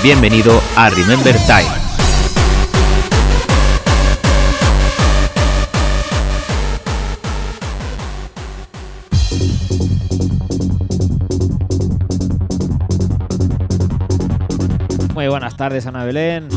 Bienvenido a Remember Time. Muy buenas tardes, Ana Belén.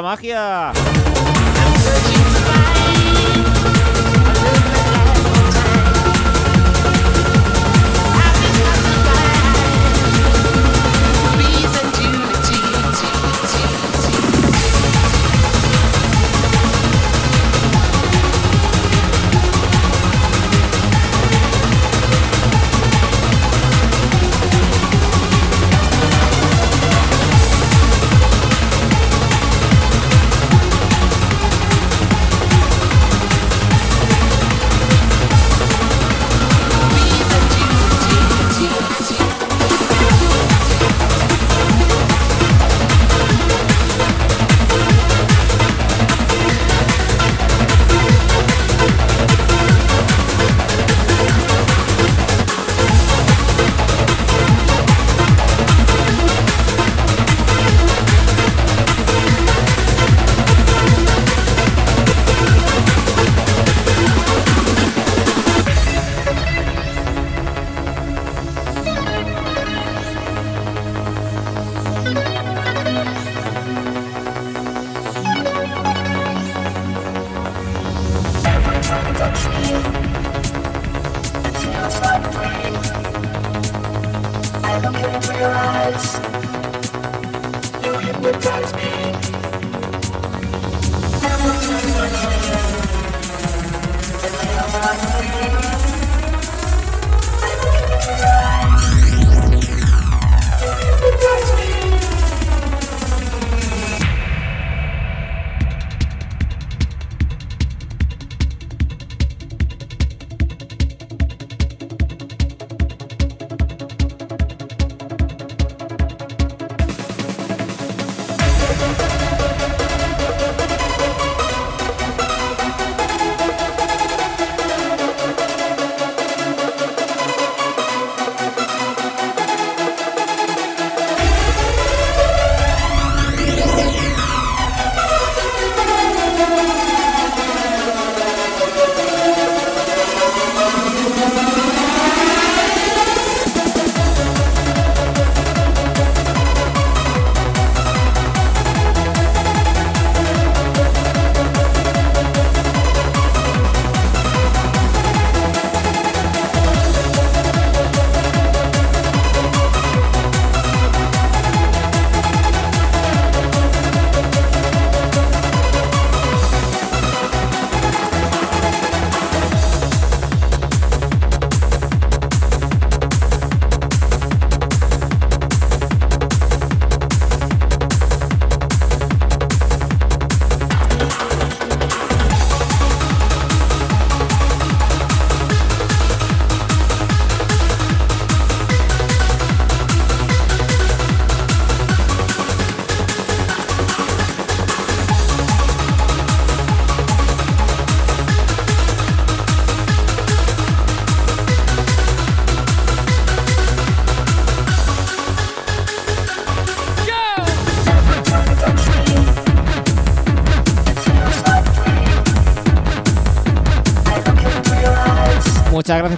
La magia.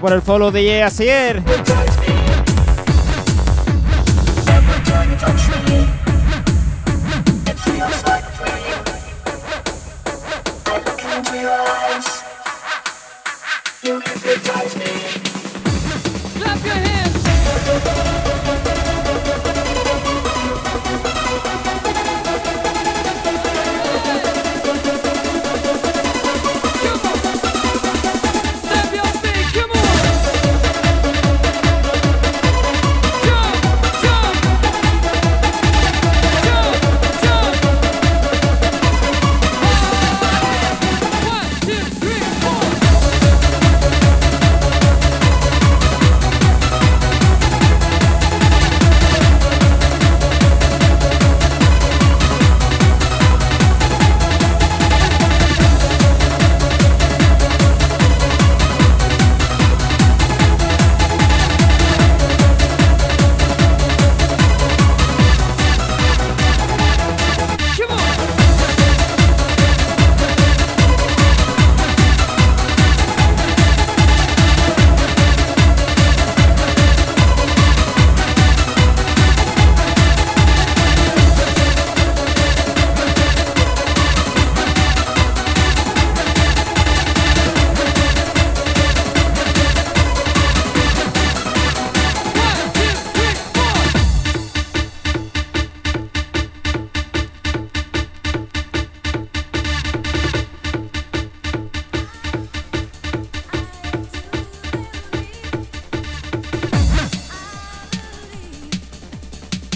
Por el follow, DJ Asier.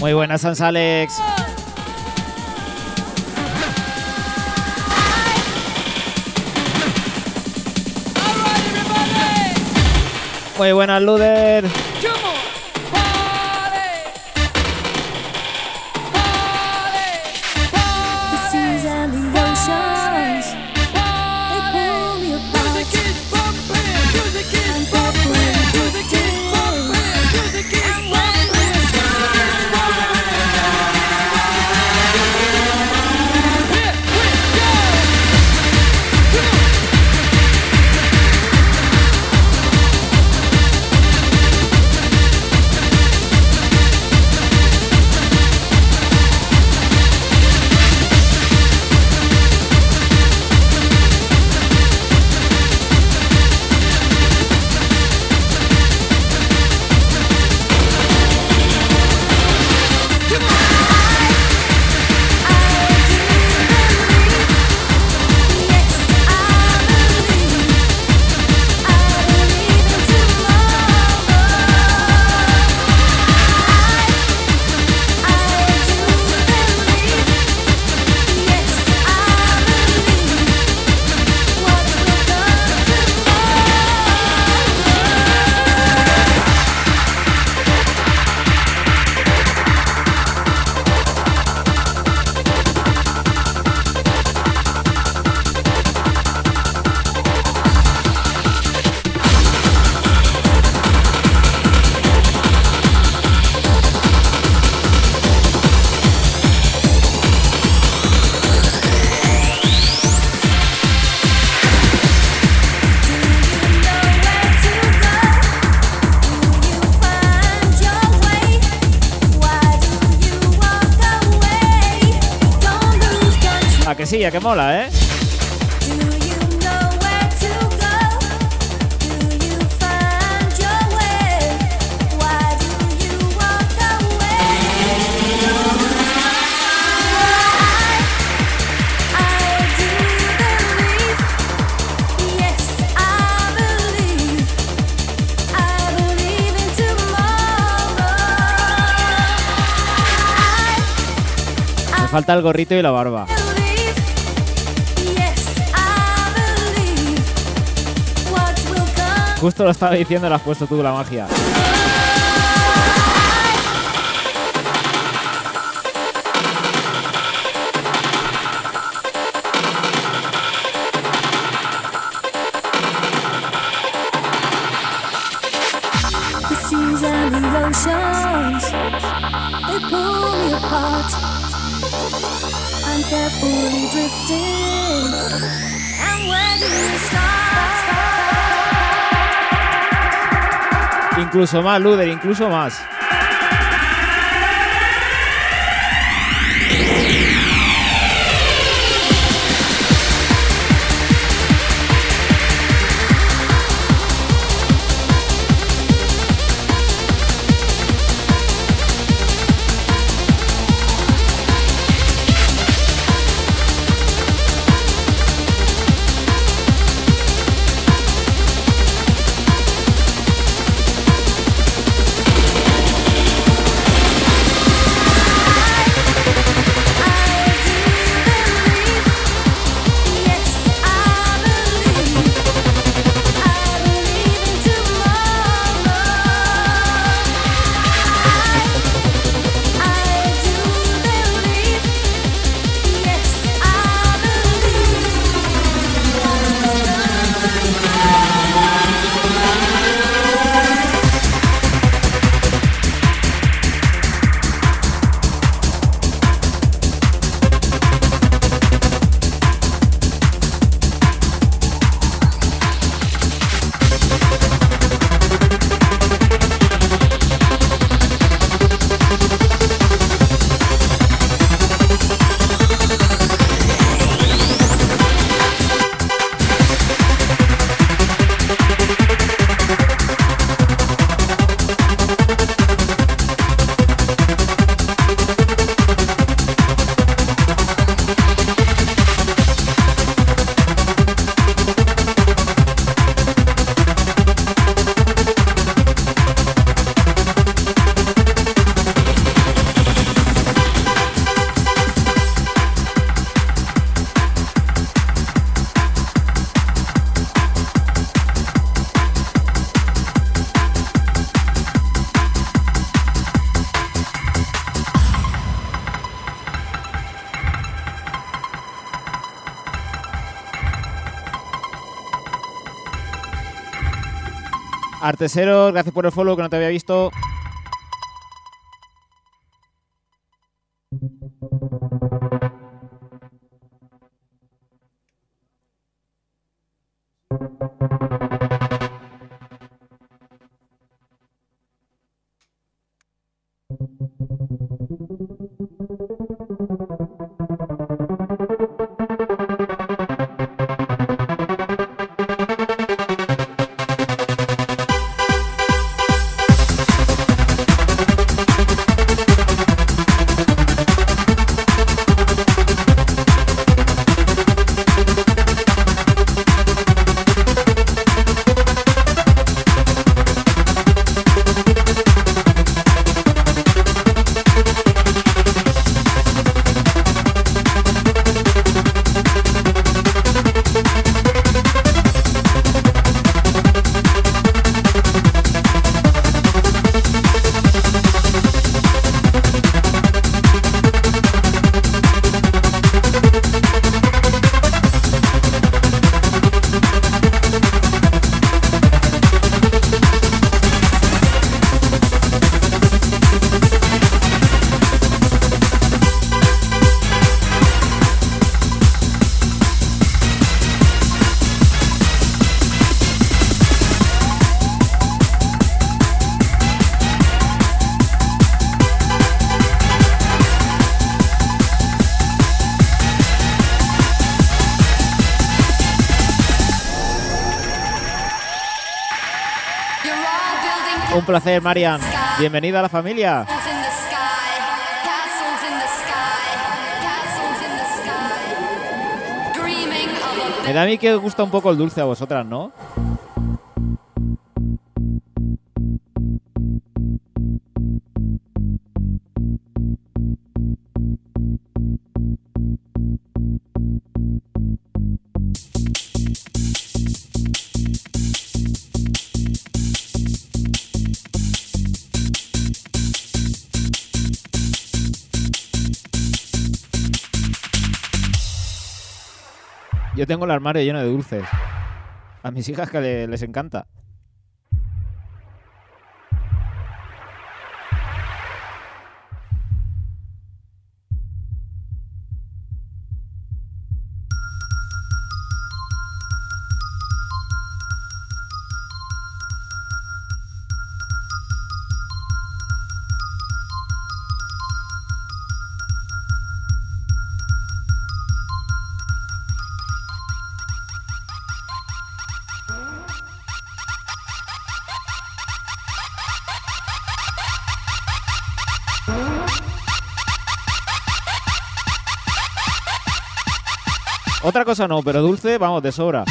Muy buenas, Sans Alex. Muy buenas, Luder. In tomorrow. I, Me falta el gorrito y la barba. Justo lo estaba diciendo, lo has puesto tú la magia. The seas and the Incluso más, Luder, incluso más. Arteseros, gracias por el follow que no te había visto. Marian. Bienvenida a la familia. Me da a mí que os gusta un poco el dulce a vosotras, ¿no? Tengo el armario lleno de dulces. A mis hijas que le- les encanta. Cosa no, pero dulce, vamos, de sobra.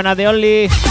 Muy buenas de Only.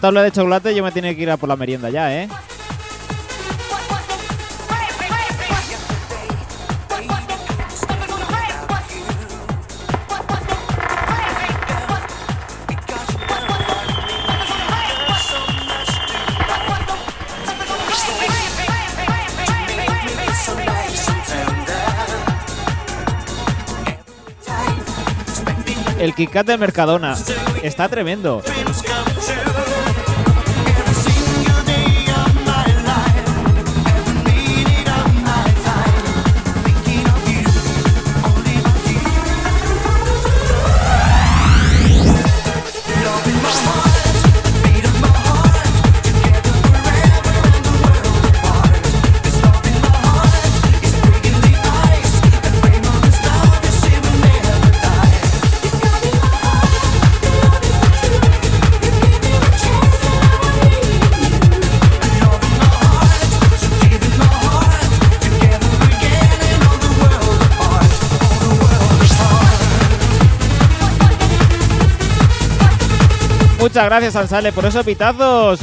Tanto de chocolate, yo me tiene que ir a por la merienda ya, ¿eh? El Kit Kat de Mercadona. Está tremendo. Muchas gracias, Ansale, por esos pitazos.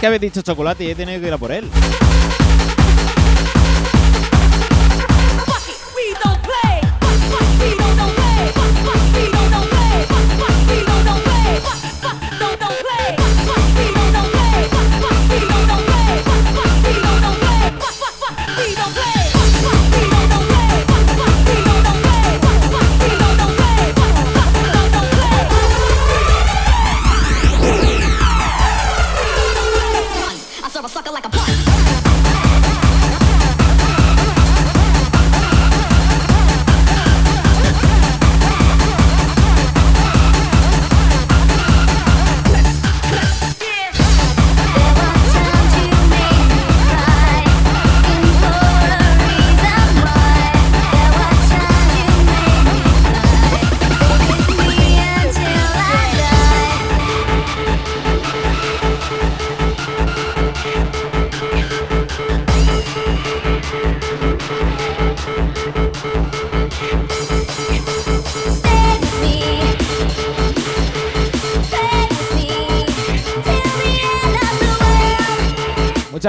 que habéis dicho chocolate y he tenido que ir a por él.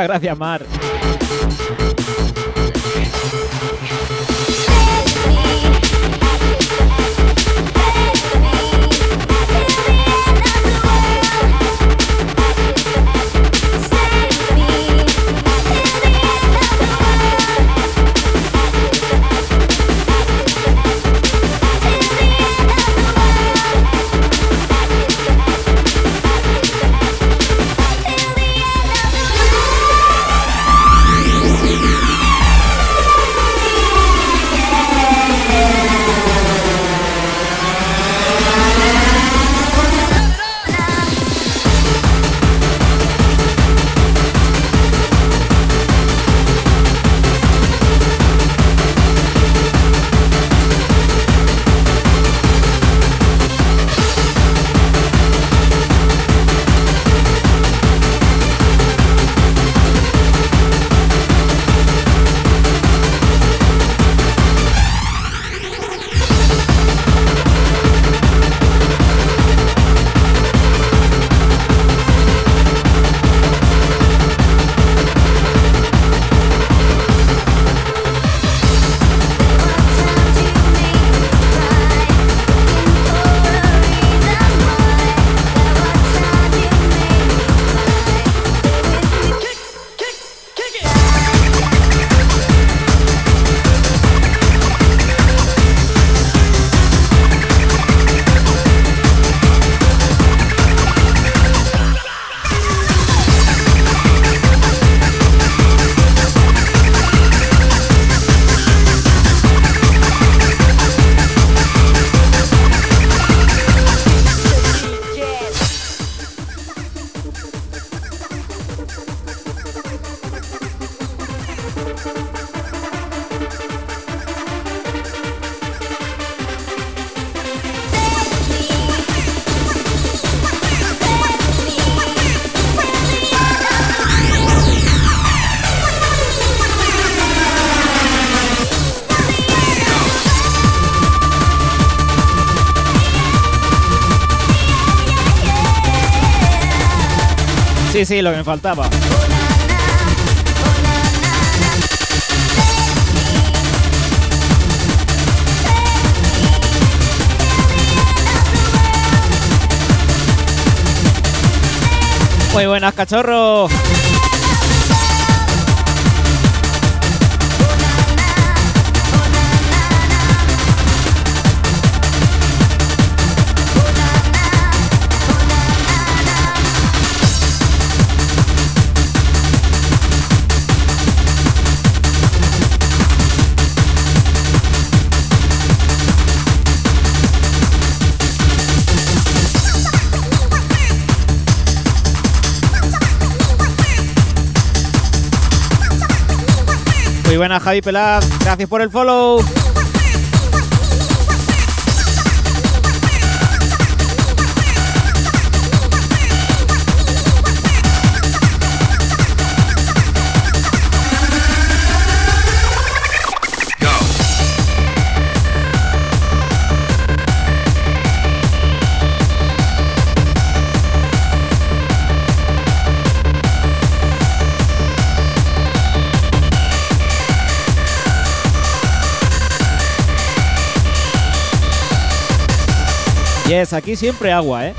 Gracias, Mar. Sí, lo que me faltaba. Muy buenas, cachorro. Javi Pelaz. Gracias por el follow. Aquí siempre agua, ¿eh?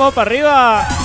Vamos para arriba.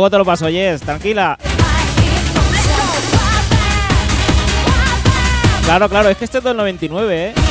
Luego te lo paso, Yes, tranquila. Claro, claro, es que este es del 99, ¿eh?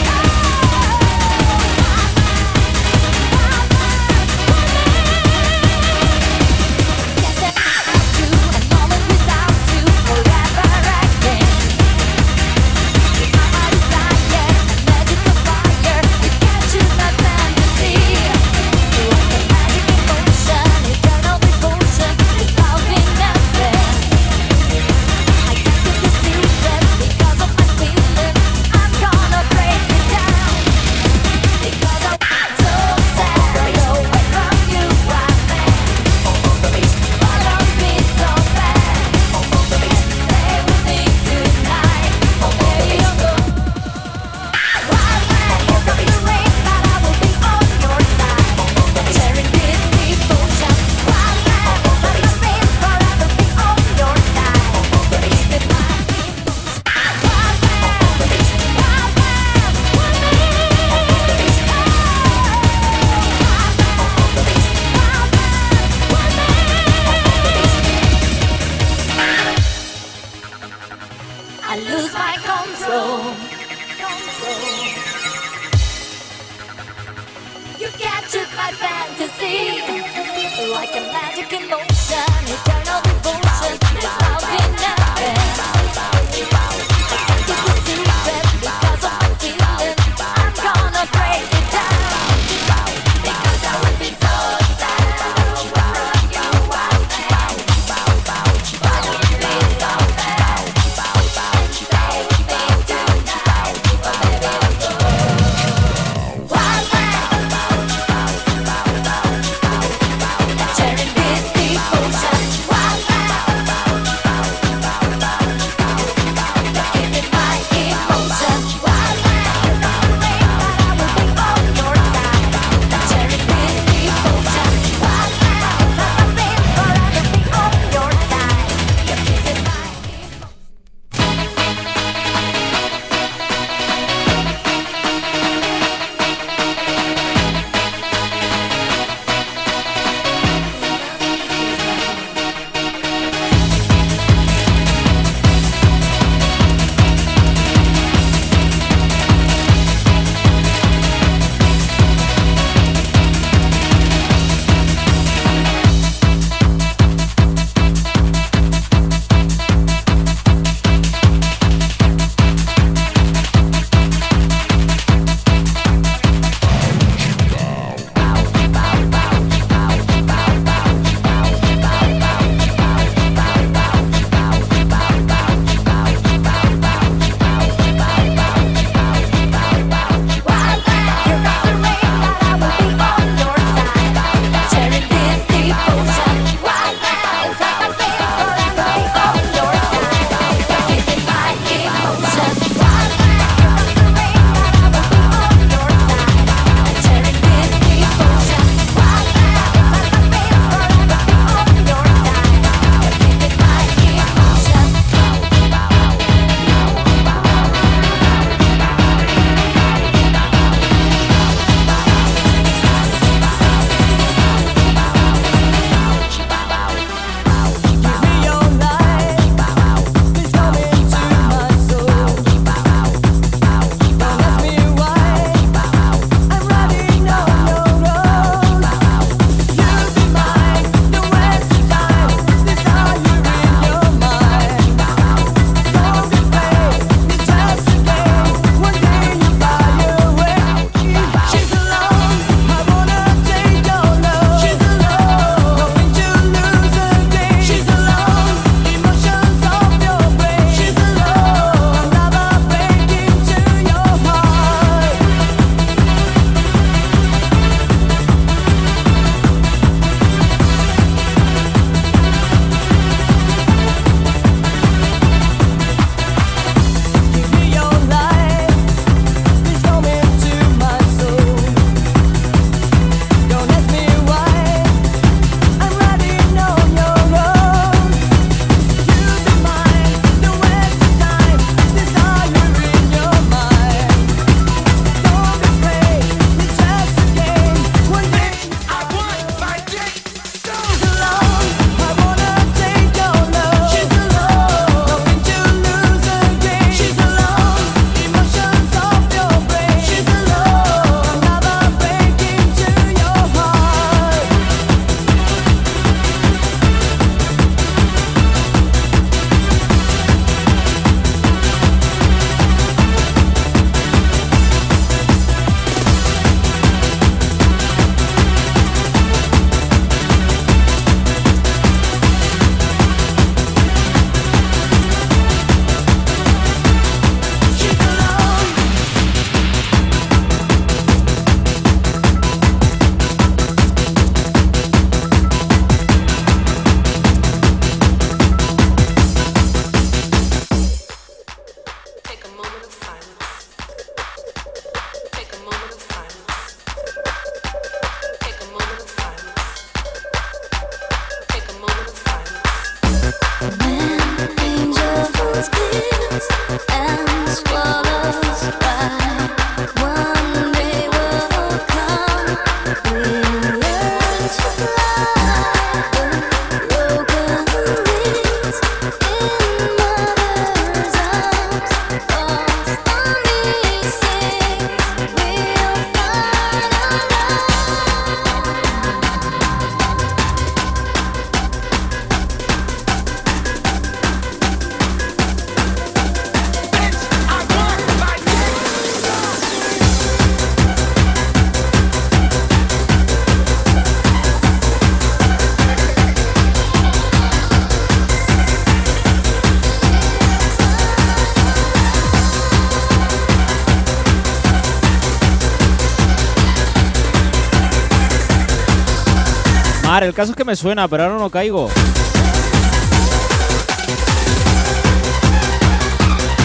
El caso es que me suena, pero ahora no caigo.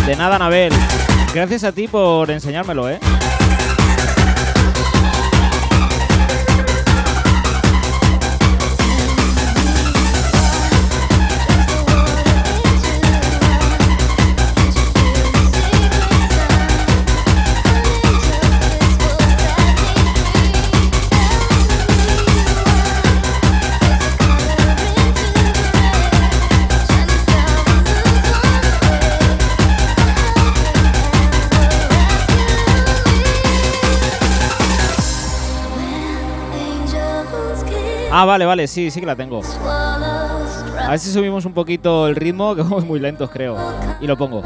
De nada, Anabel. Gracias a ti por enseñármelo, ¿eh? Ah, vale, vale, sí, sí que la tengo. A ver si subimos un poquito el ritmo, que vamos muy lentos, creo. Y lo pongo.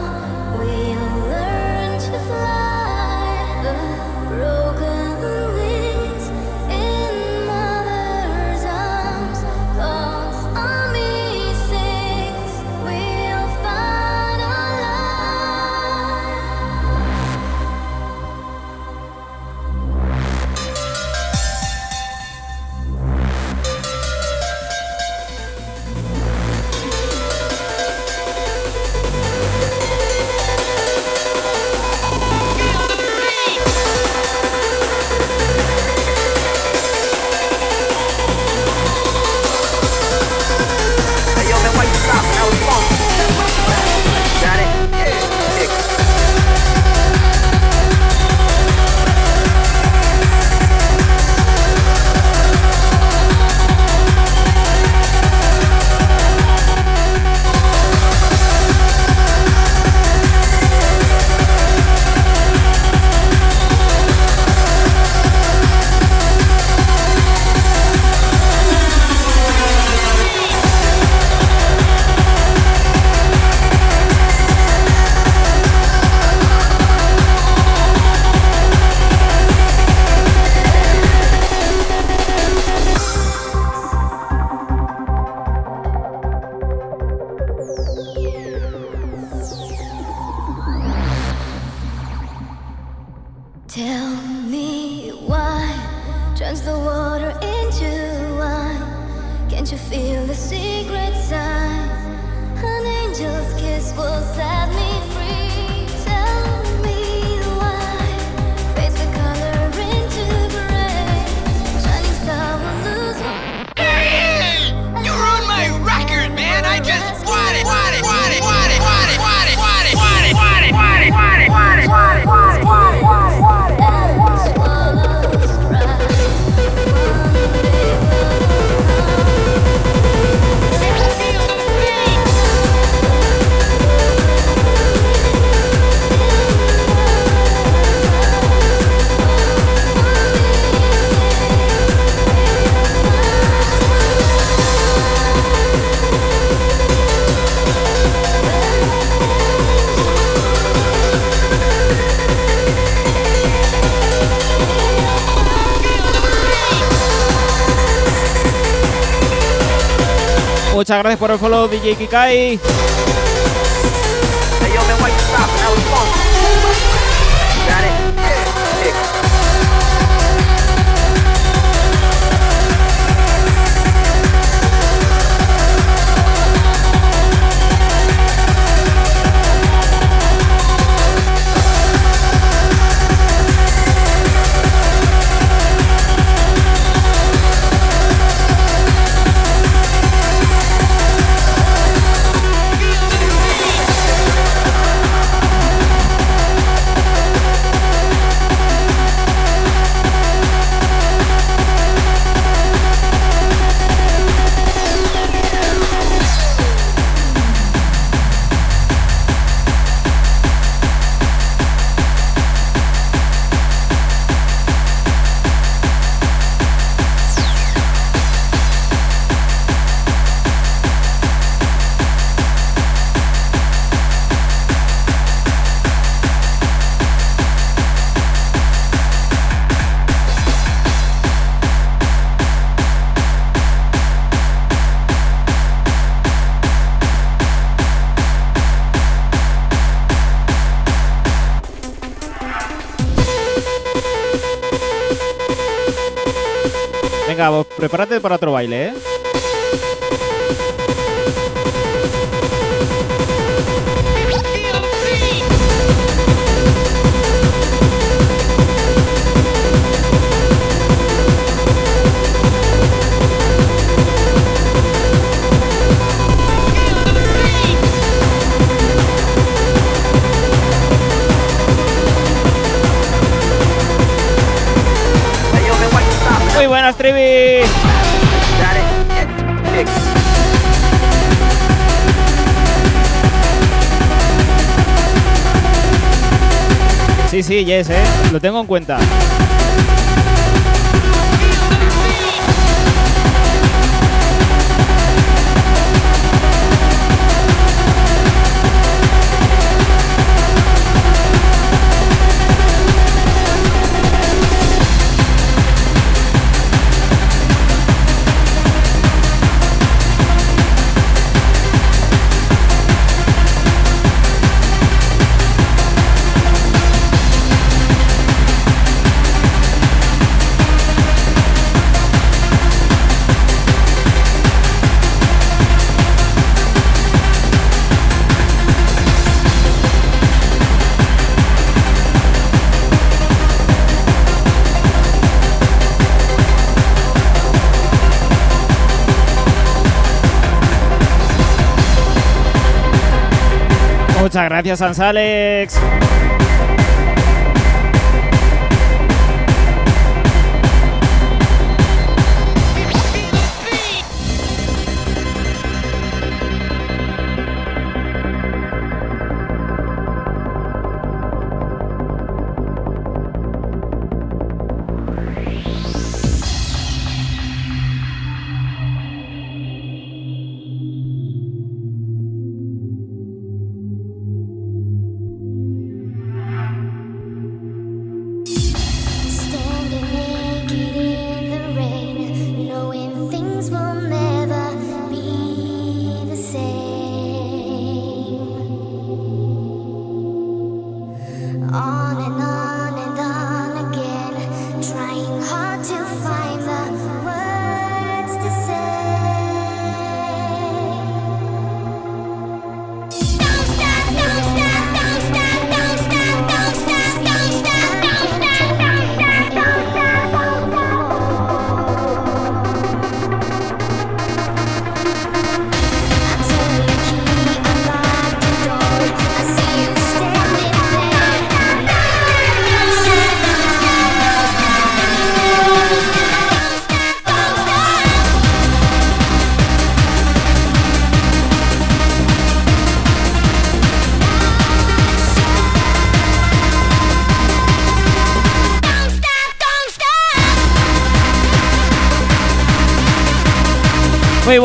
Muchas gracias por el follow, DJ Kikai. baile, ¿eh? Muy buenas, Trivi. Sí, sí, Yes, eh. Lo tengo en cuenta. Muchas gracias, Sans Alex.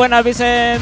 buenas, Vicente.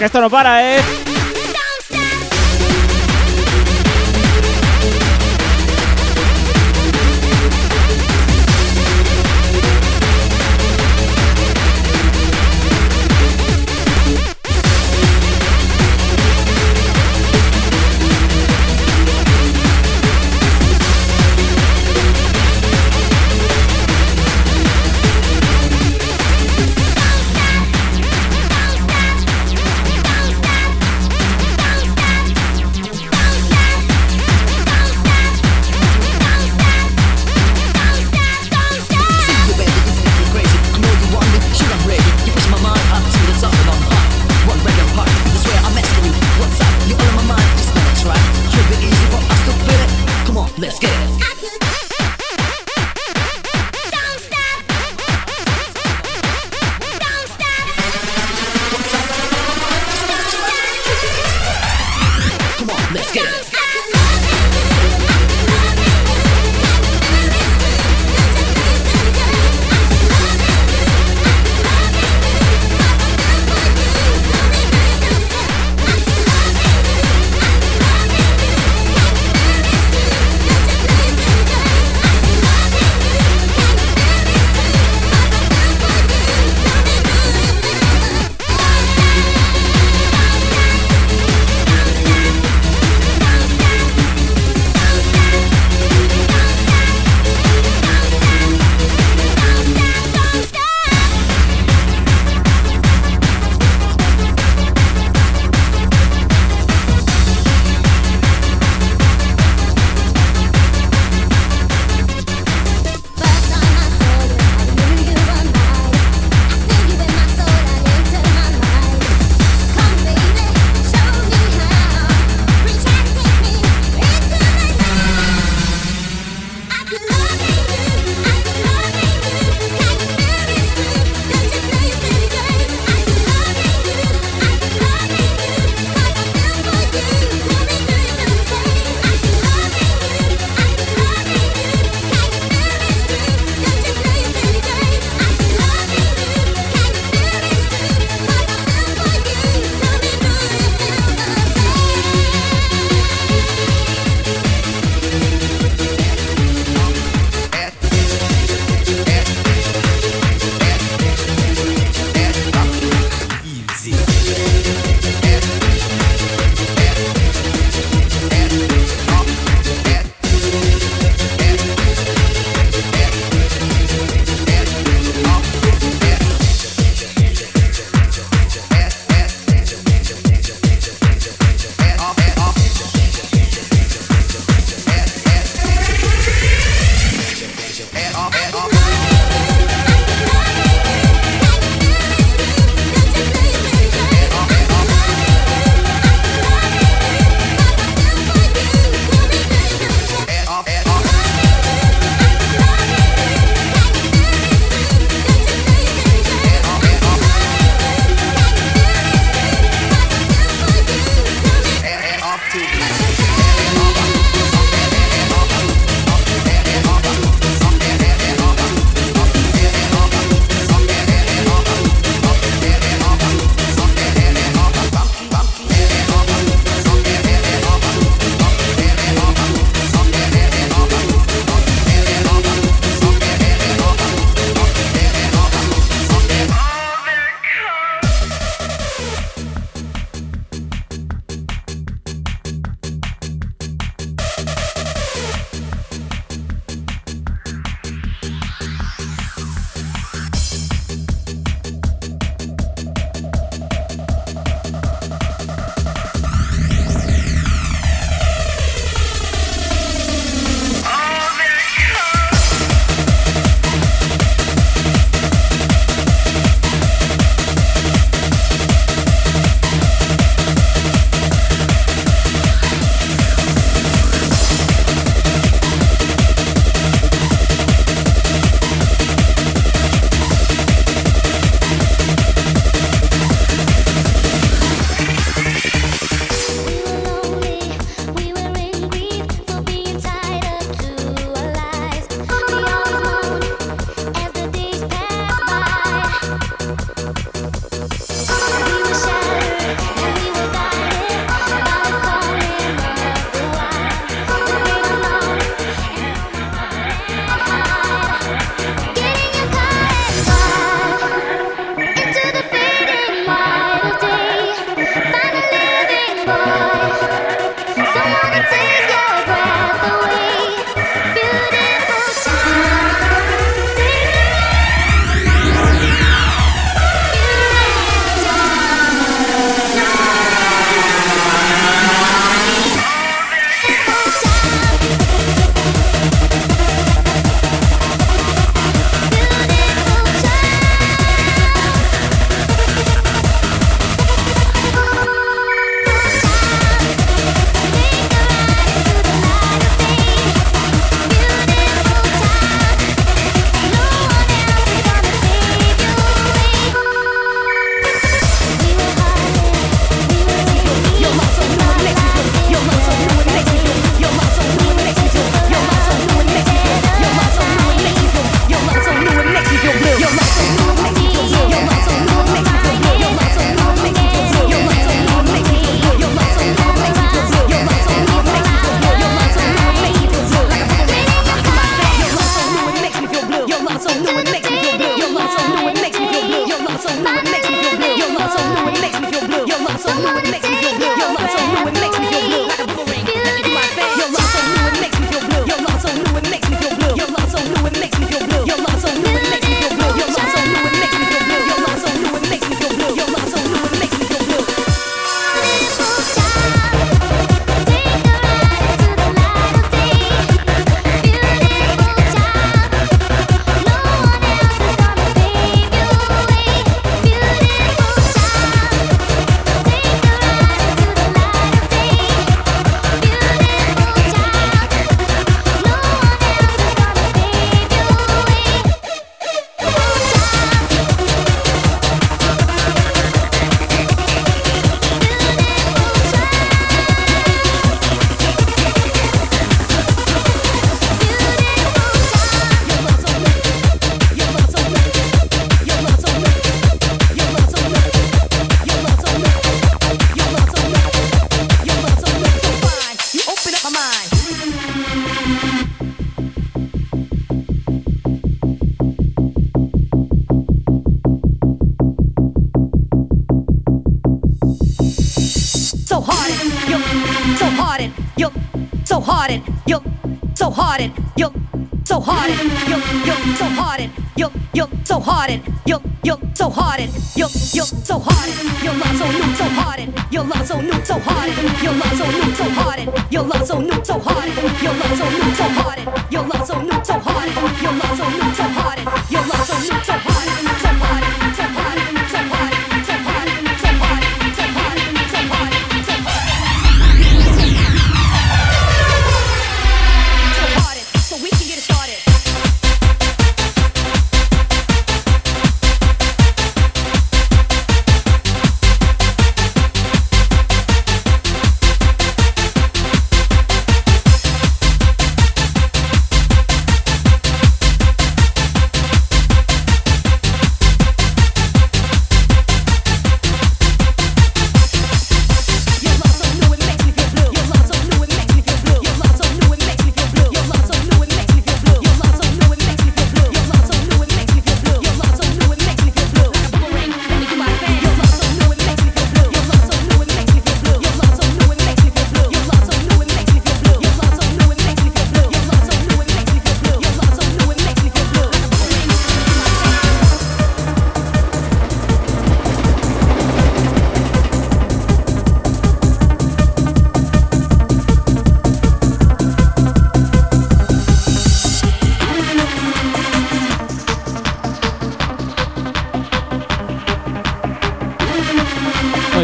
Que esto no para, ¿eh?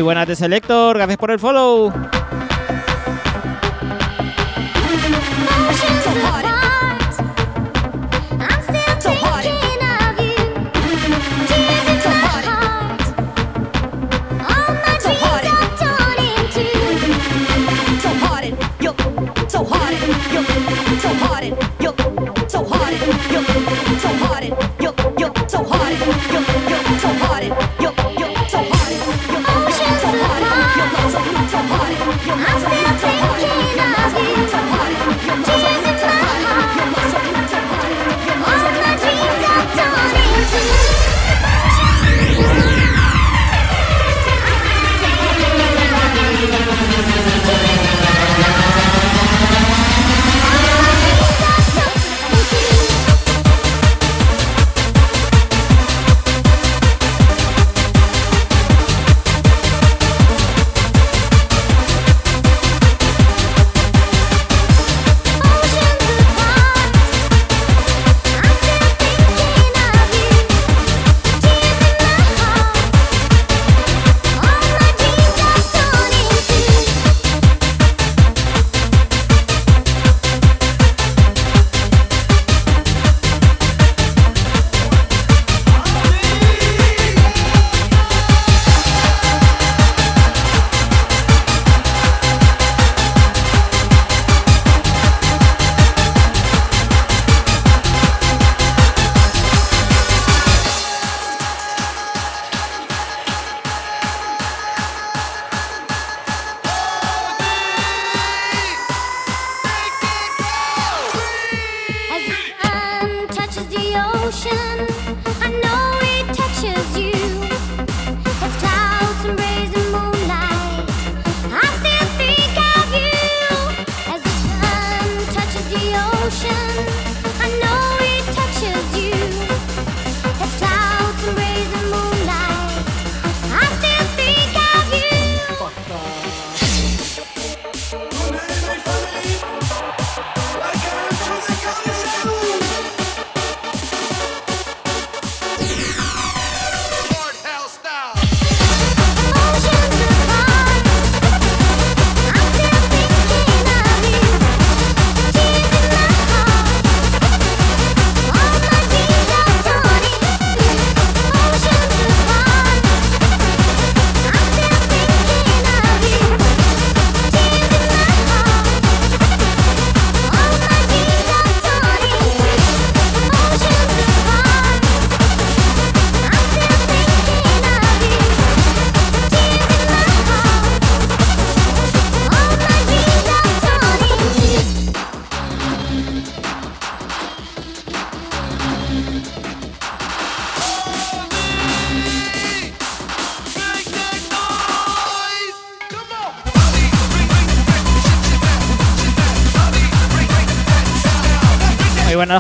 Buenas de Selector, gracias por el follow.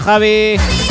Javi.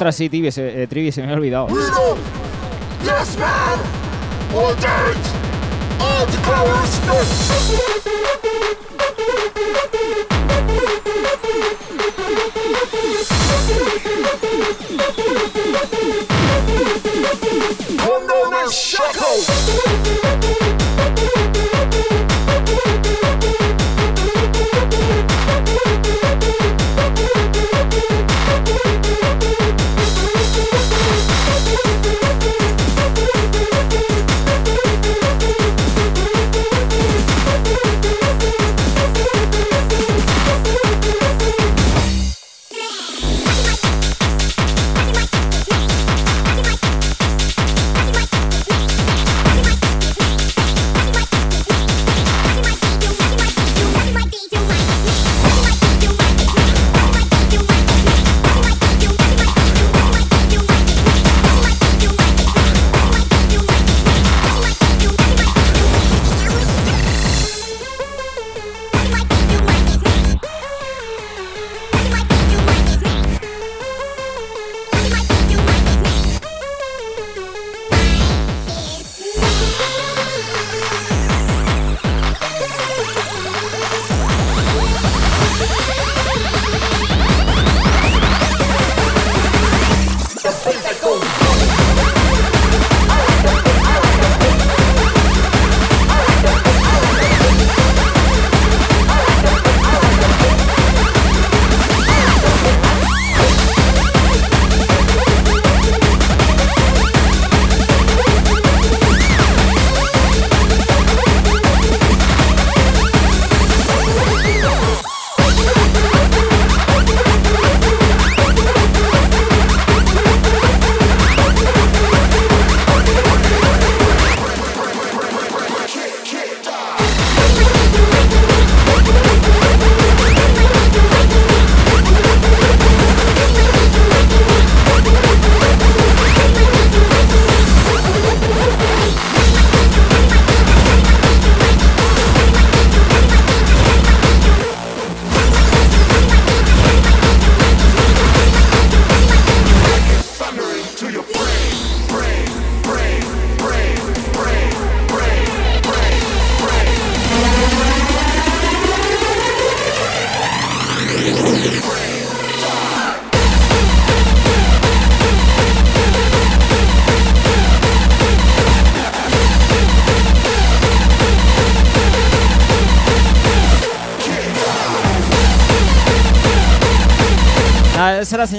Ostras, sí, Trivi, se, eh, se me ha olvidado. And.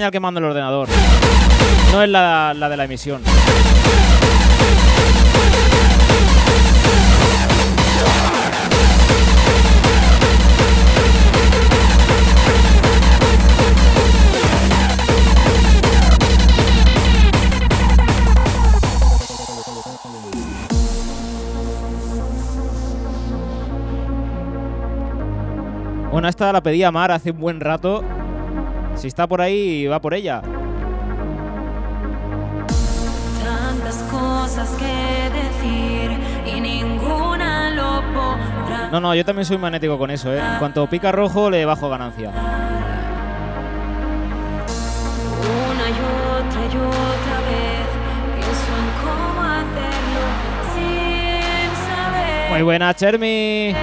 Señal que manda el ordenador. No es la, la de la emisión. Bueno, esta la pedía Mar hace un buen rato. Si está por ahí, va por ella. Tantas cosas que decir y ninguna lo podrá. No, no, yo también soy magnético con eso, ¿eh? En cuanto pica rojo, le bajo ganancia. Una y otra y otra vez pienso en cómo hacerlo sin saber. Muy buena, Chermi.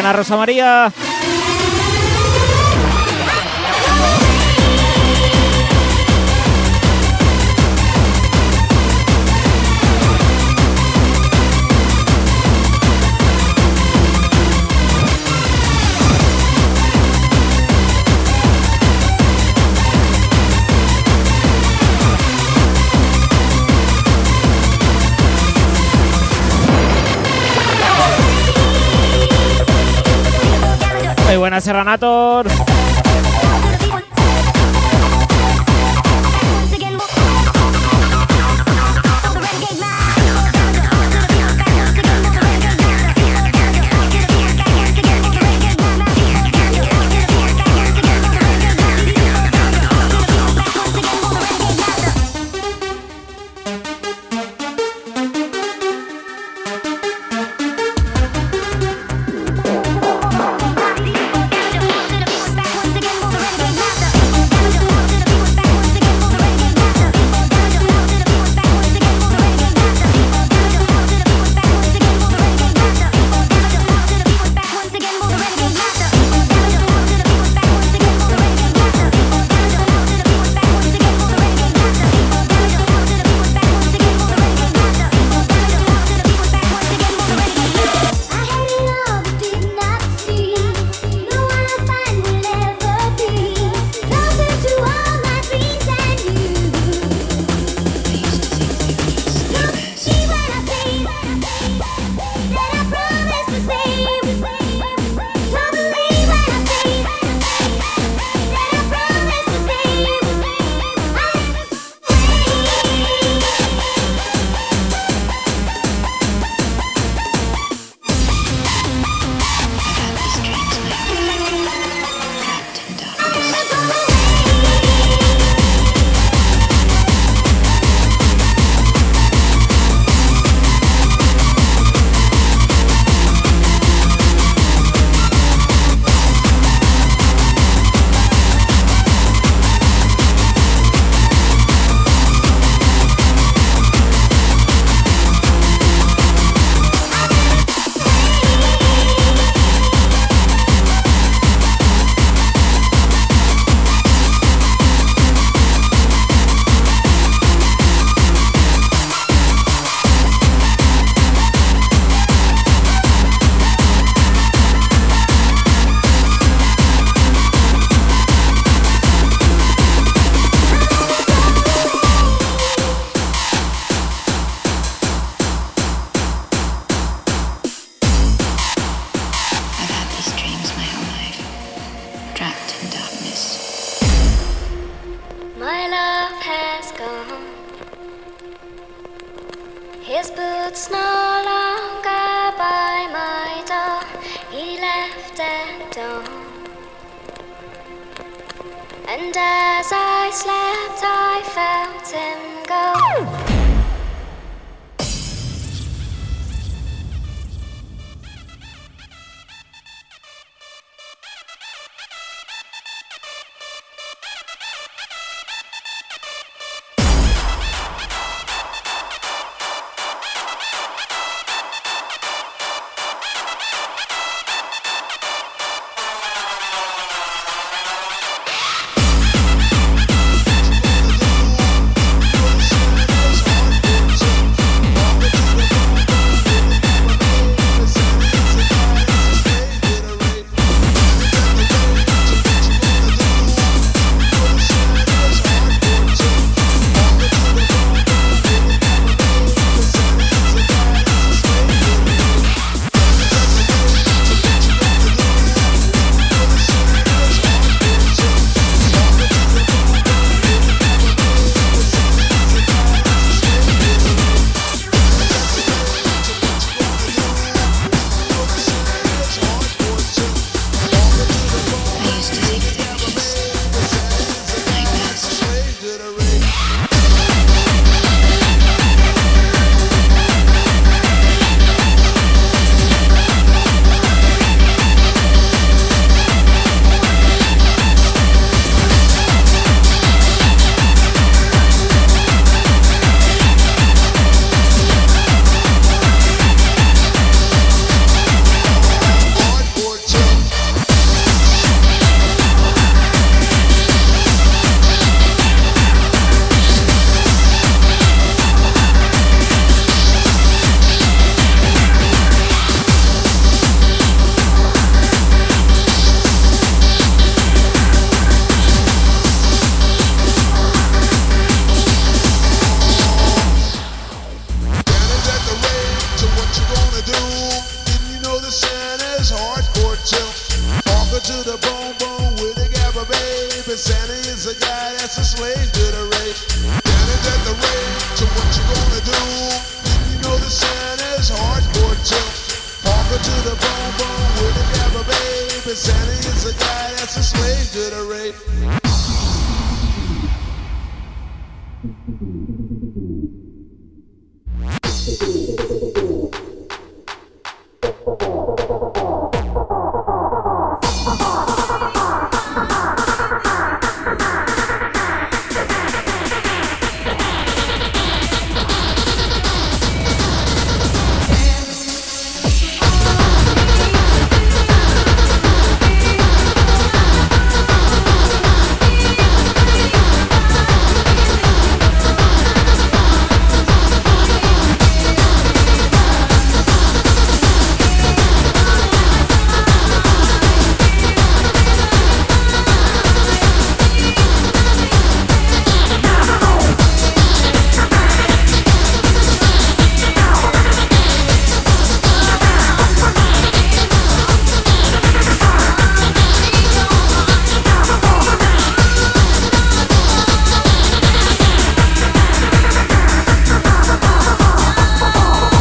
Buena, Rosa María. Muy buena,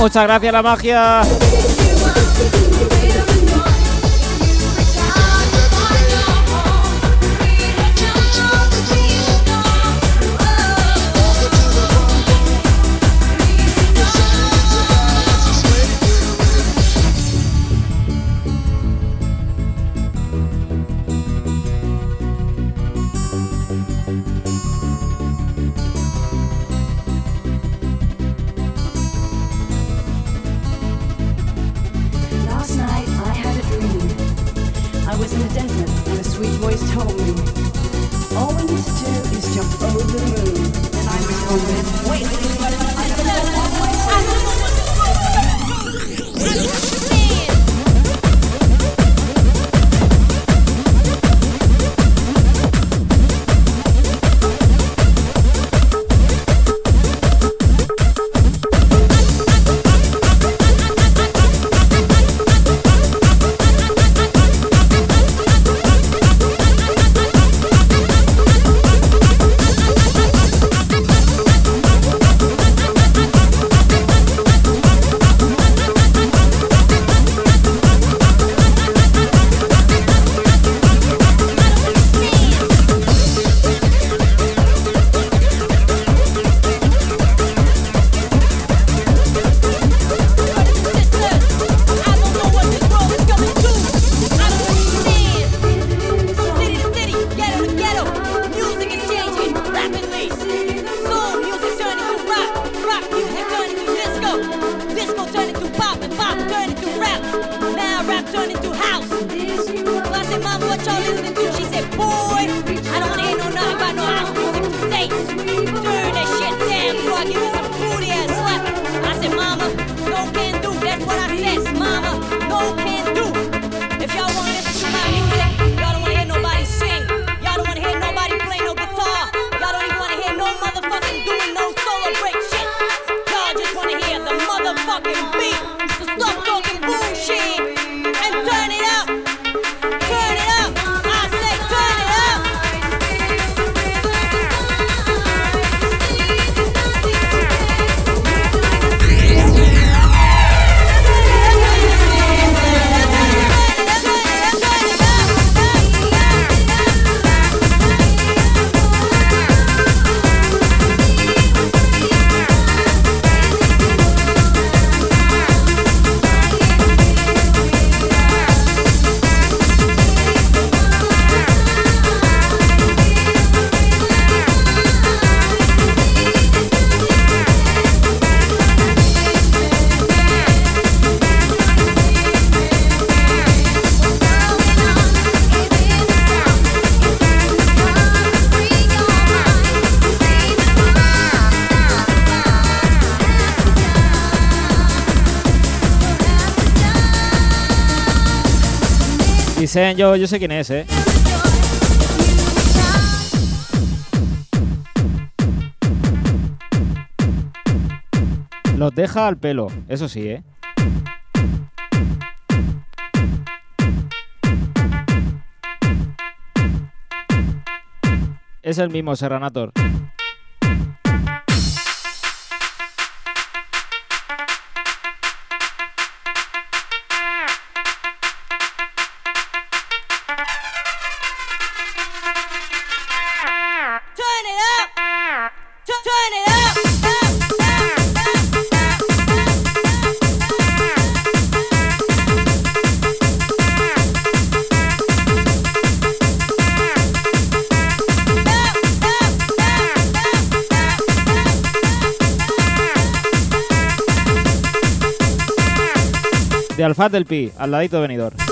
Muchas gracias, la magia. yo, yo sé quién es, ¿eh? Los deja al pelo, eso sí, ¿eh? Es el mismo Serranator. Calafat del Pi, al ladito de Benidorm.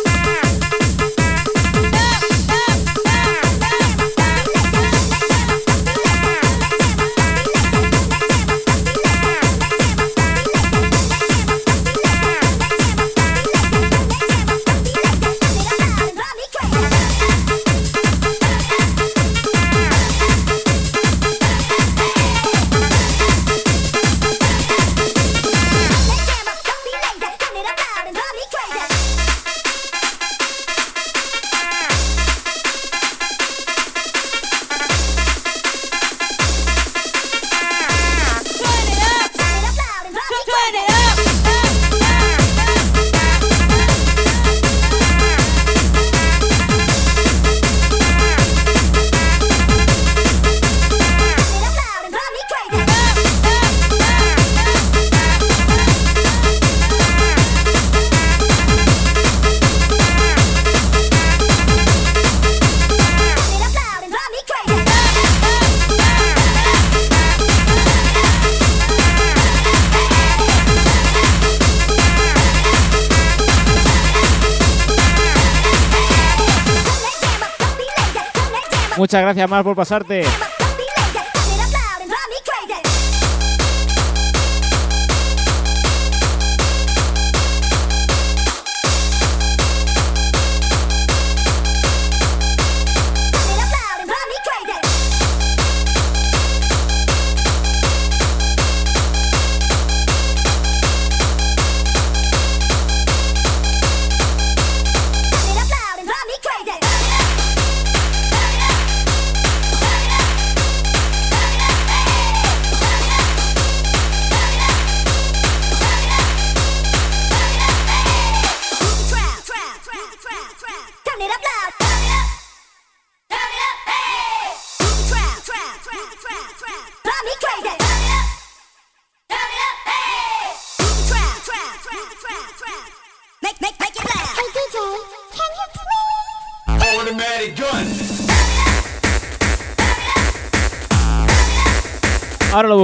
Muchas gracias, Mar, por pasarte.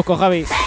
Molusco, Javi.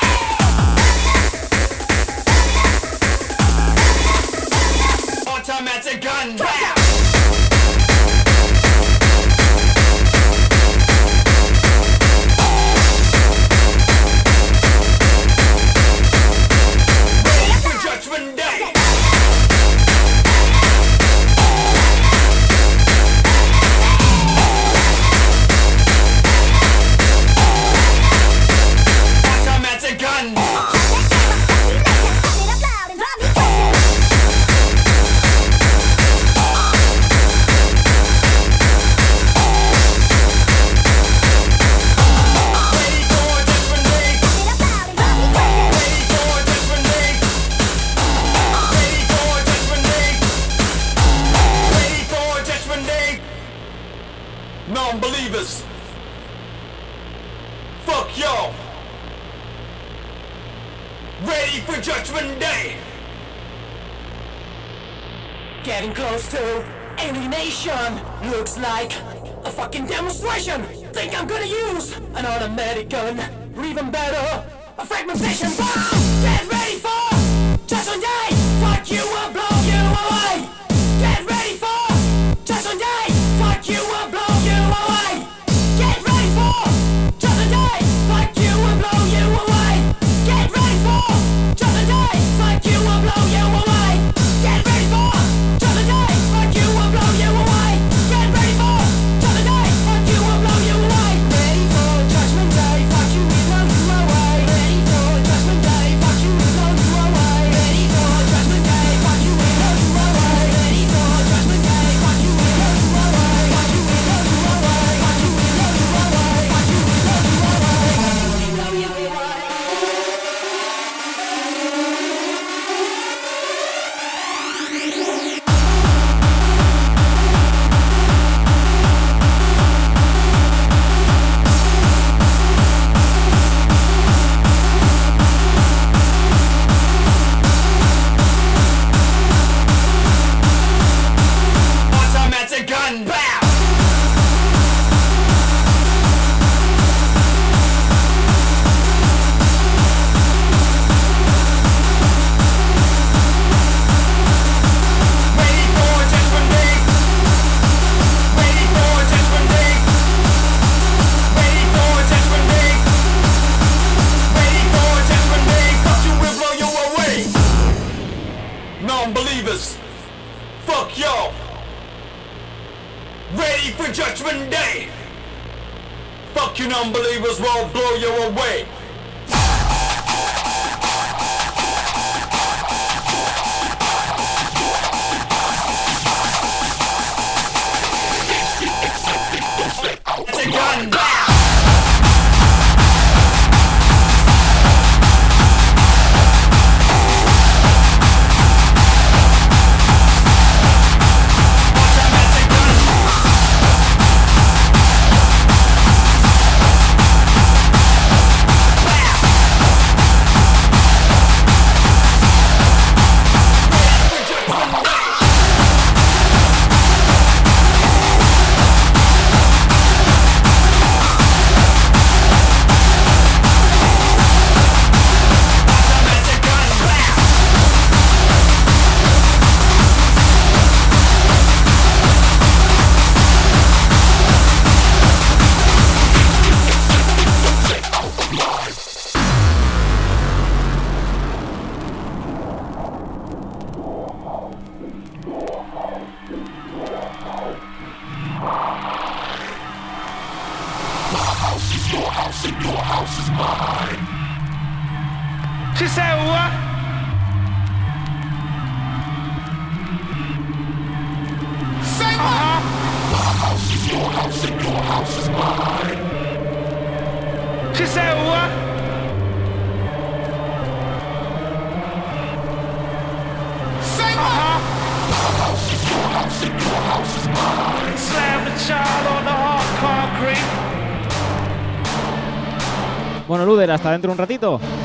Hasta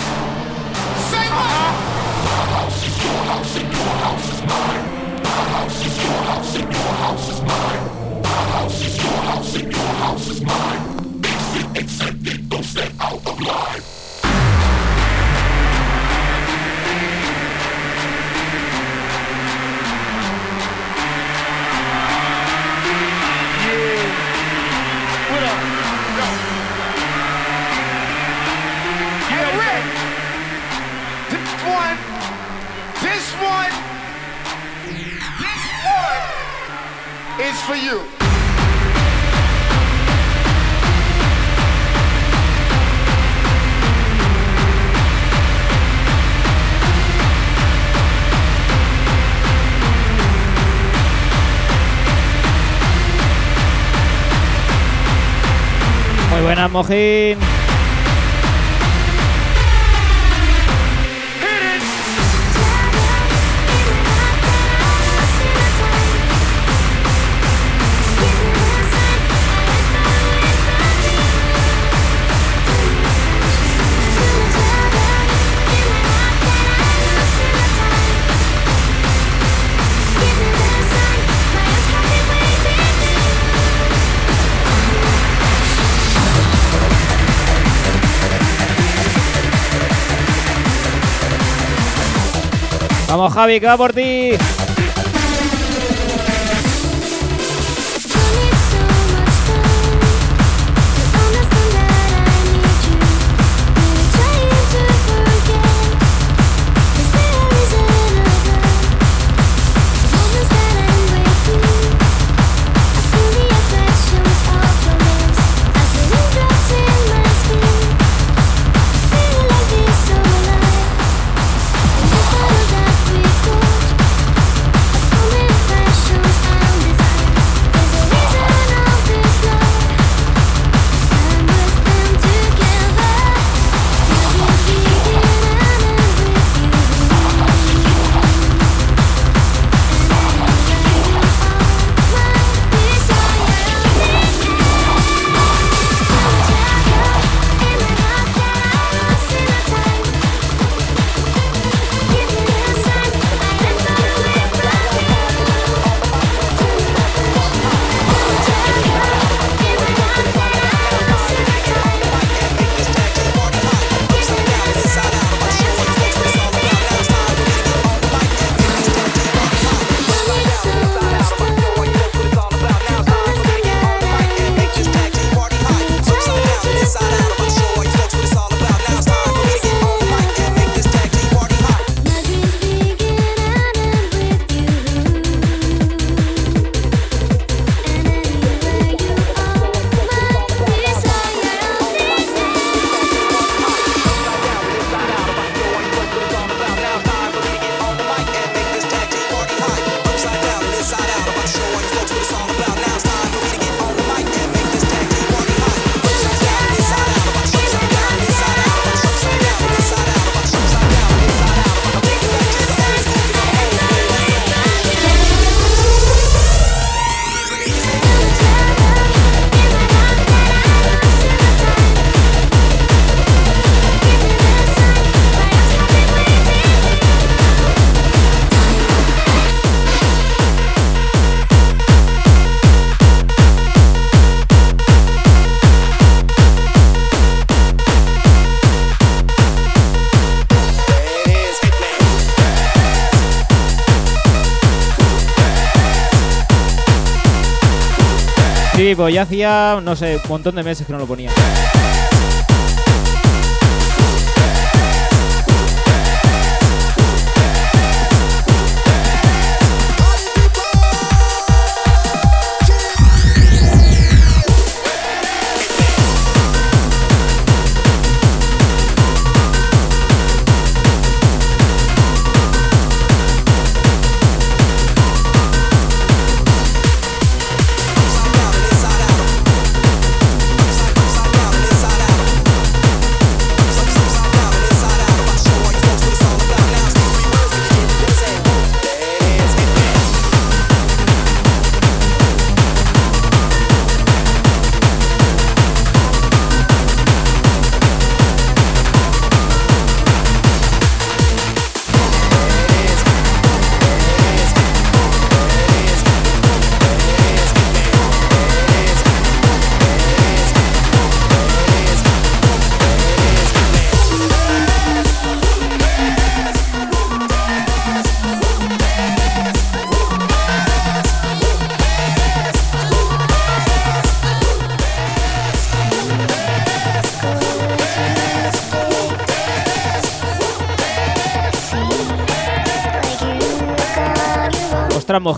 Muy Javi, que va por ti. Ya hacía, no sé, un montón de meses que no lo ponía.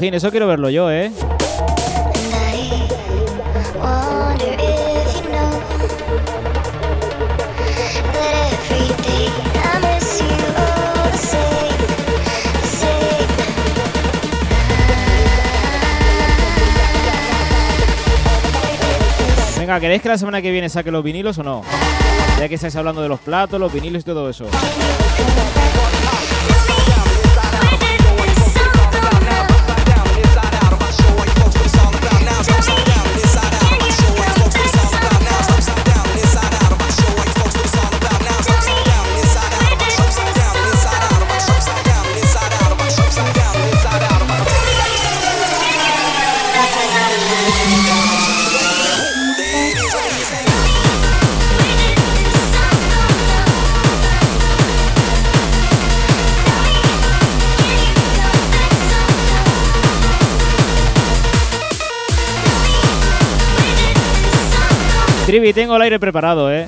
Eso quiero verlo yo, ¿eh? Venga, ¿queréis que la semana que viene saque los vinilos o no? Ya que estáis hablando de los platos, los vinilos y todo eso. Trivi, tengo el aire preparado, ¿eh?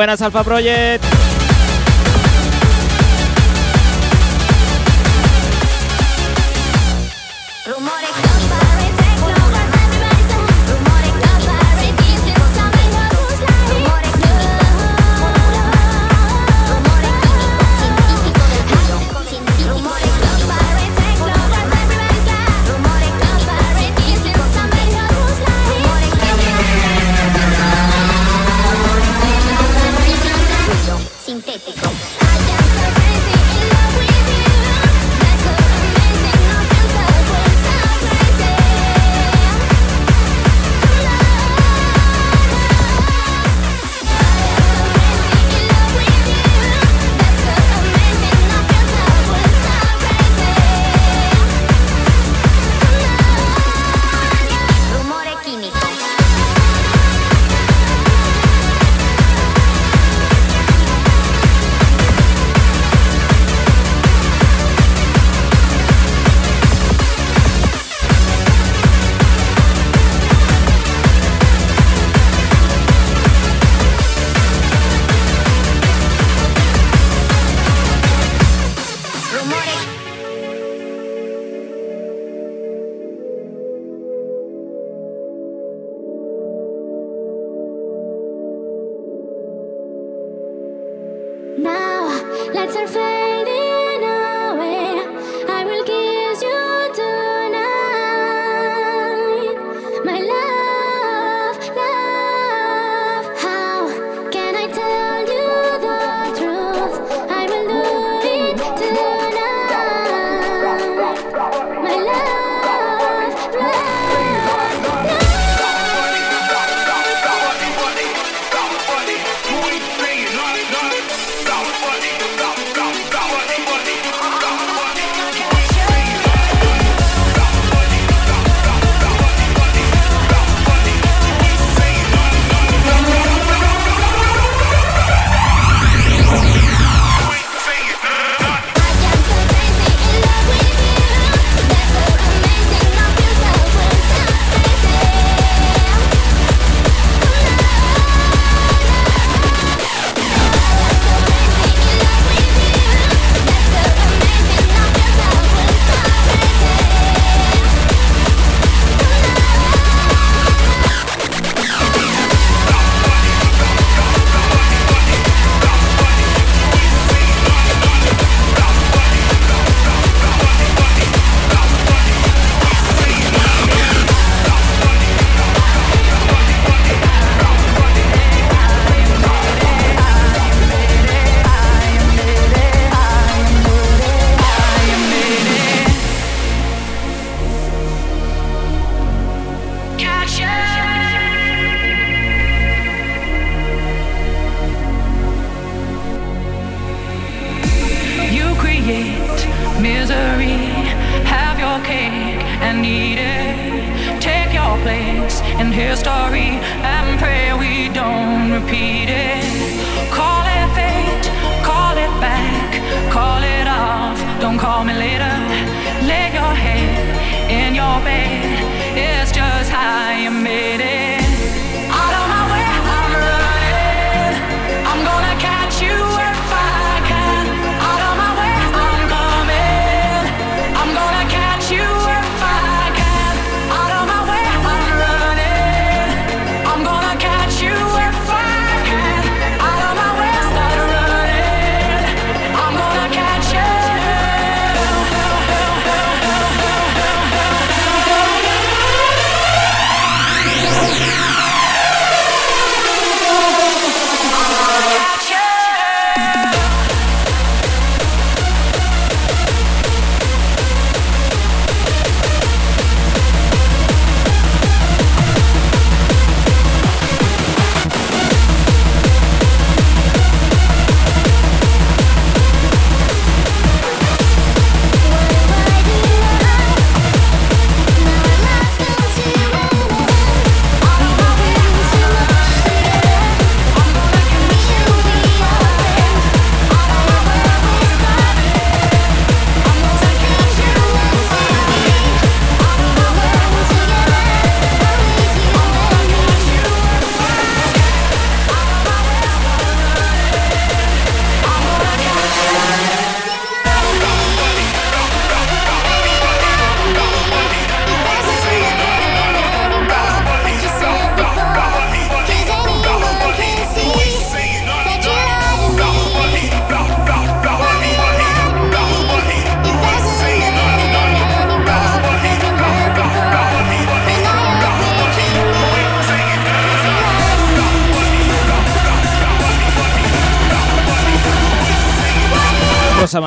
buenas, Alpha Project.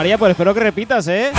María, pues espero que repitas, ¿eh?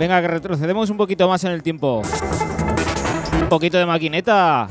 Venga, que retrocedemos un poquito más en el tiempo. Un poquito de maquineta.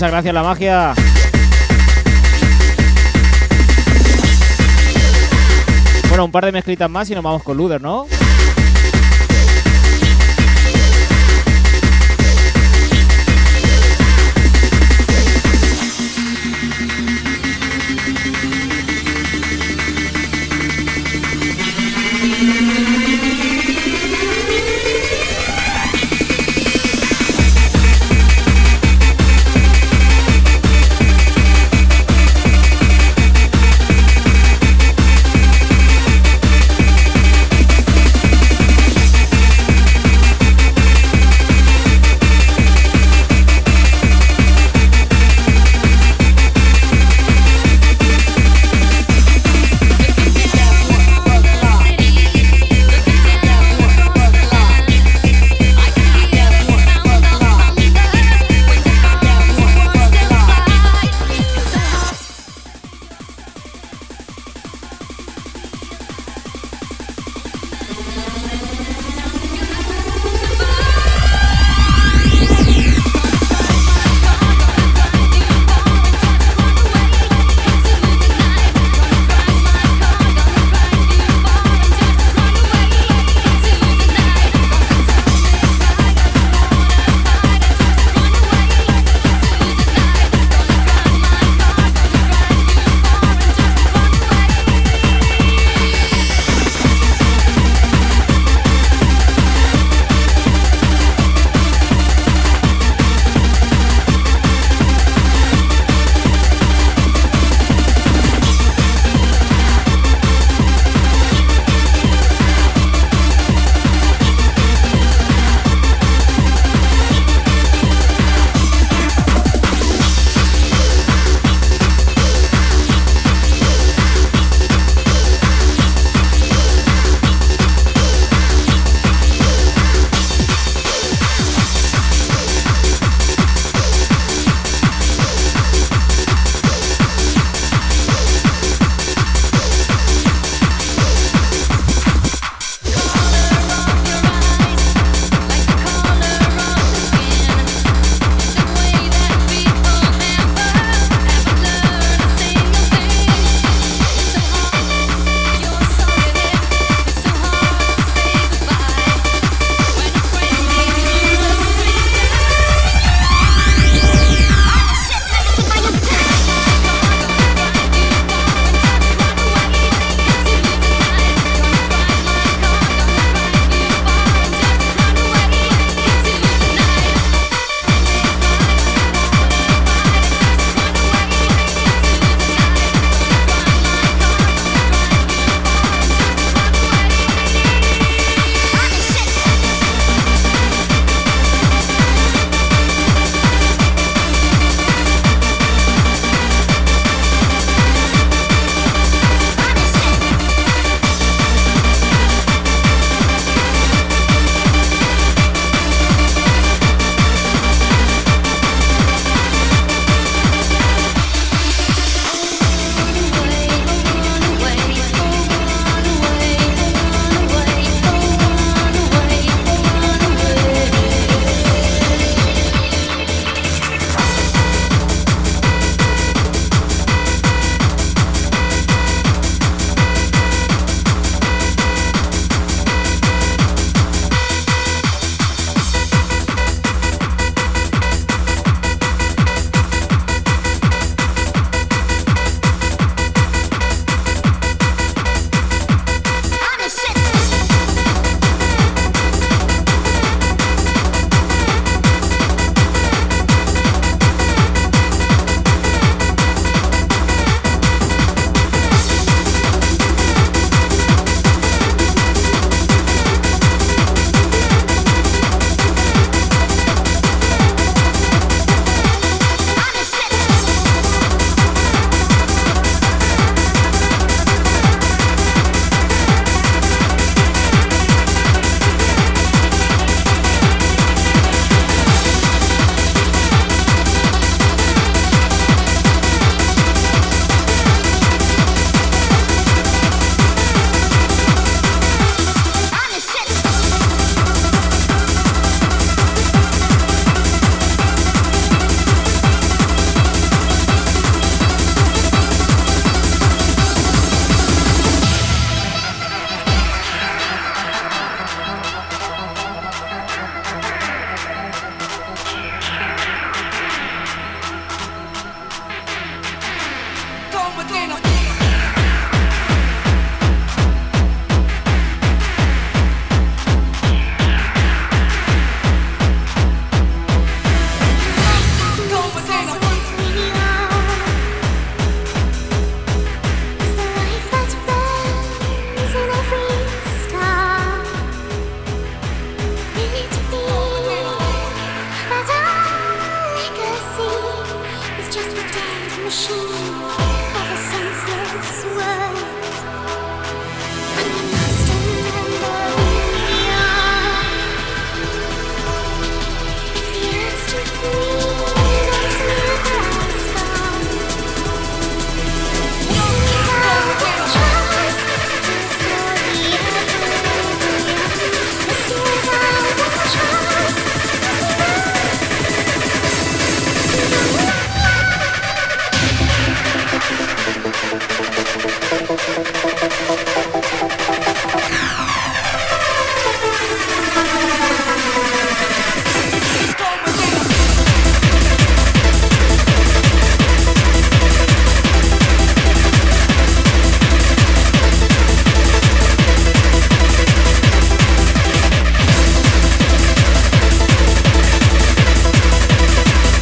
Muchas gracias, la magia. Bueno, un par de mezclitas más y nos vamos con Luder, ¿no?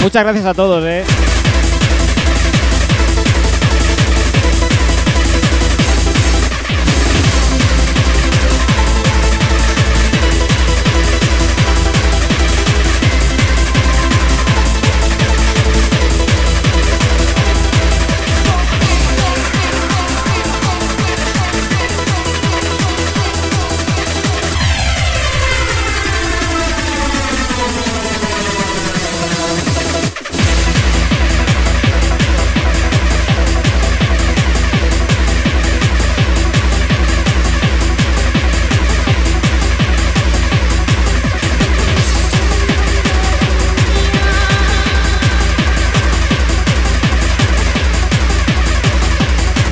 Muchas gracias a todos, eh.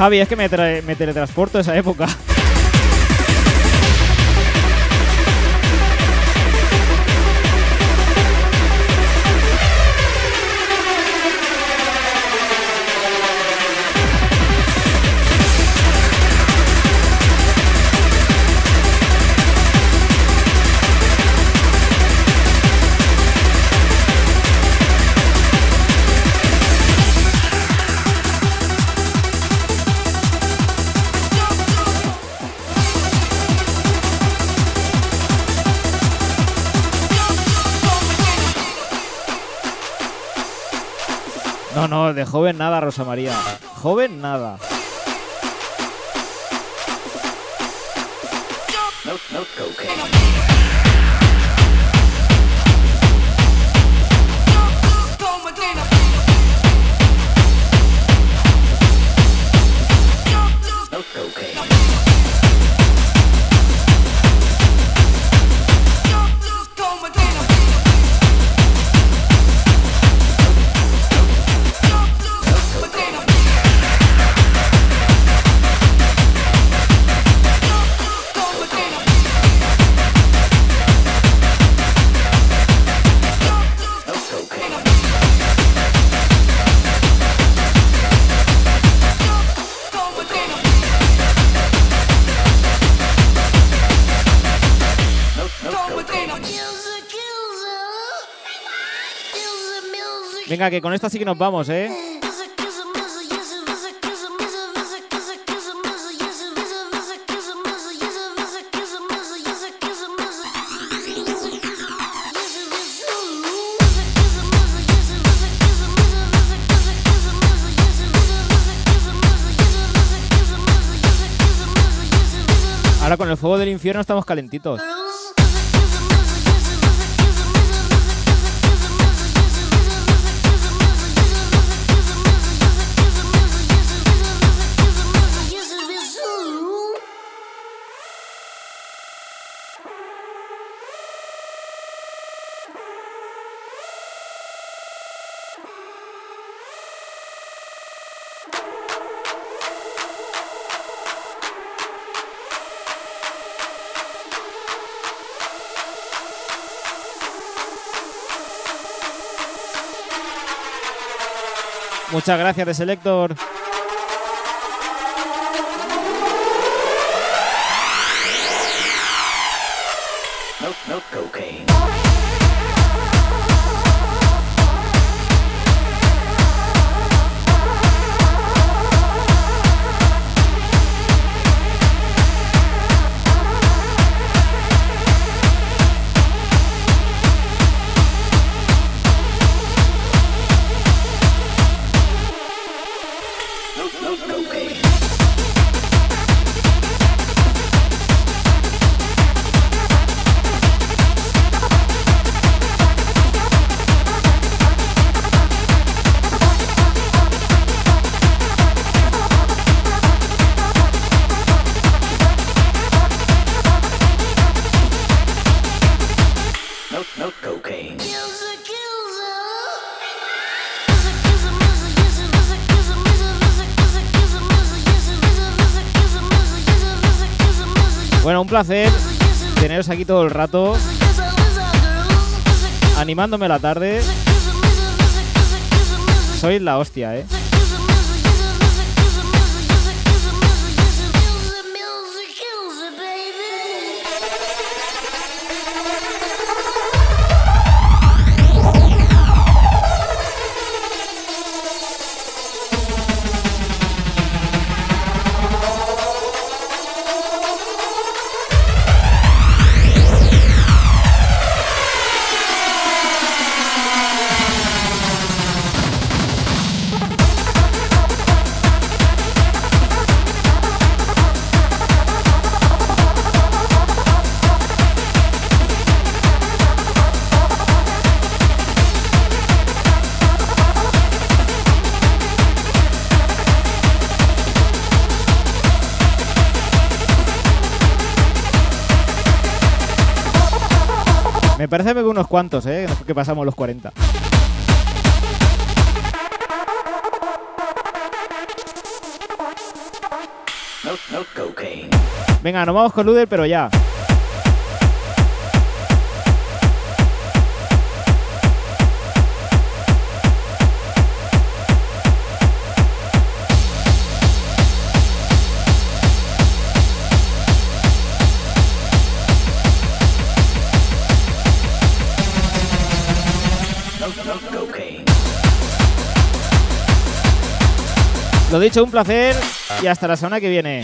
Javi, es que me, tra- me teletransporto esa época. Rosa María. Joven nada. No, no cocaine. Venga, que con esta sí que nos vamos, ¿eh? Ahora con el fuego del infierno estamos calentitos. Muchas gracias, de Selector. Placer teneros aquí todo el rato, animándome la tarde. Sois la hostia, ¿eh? Unos cuantos, ¿eh? Que pasamos los 40. No, no cocaine. Venga, nos vamos con Luder, pero ya. Lo dicho, un placer y hasta la semana que viene.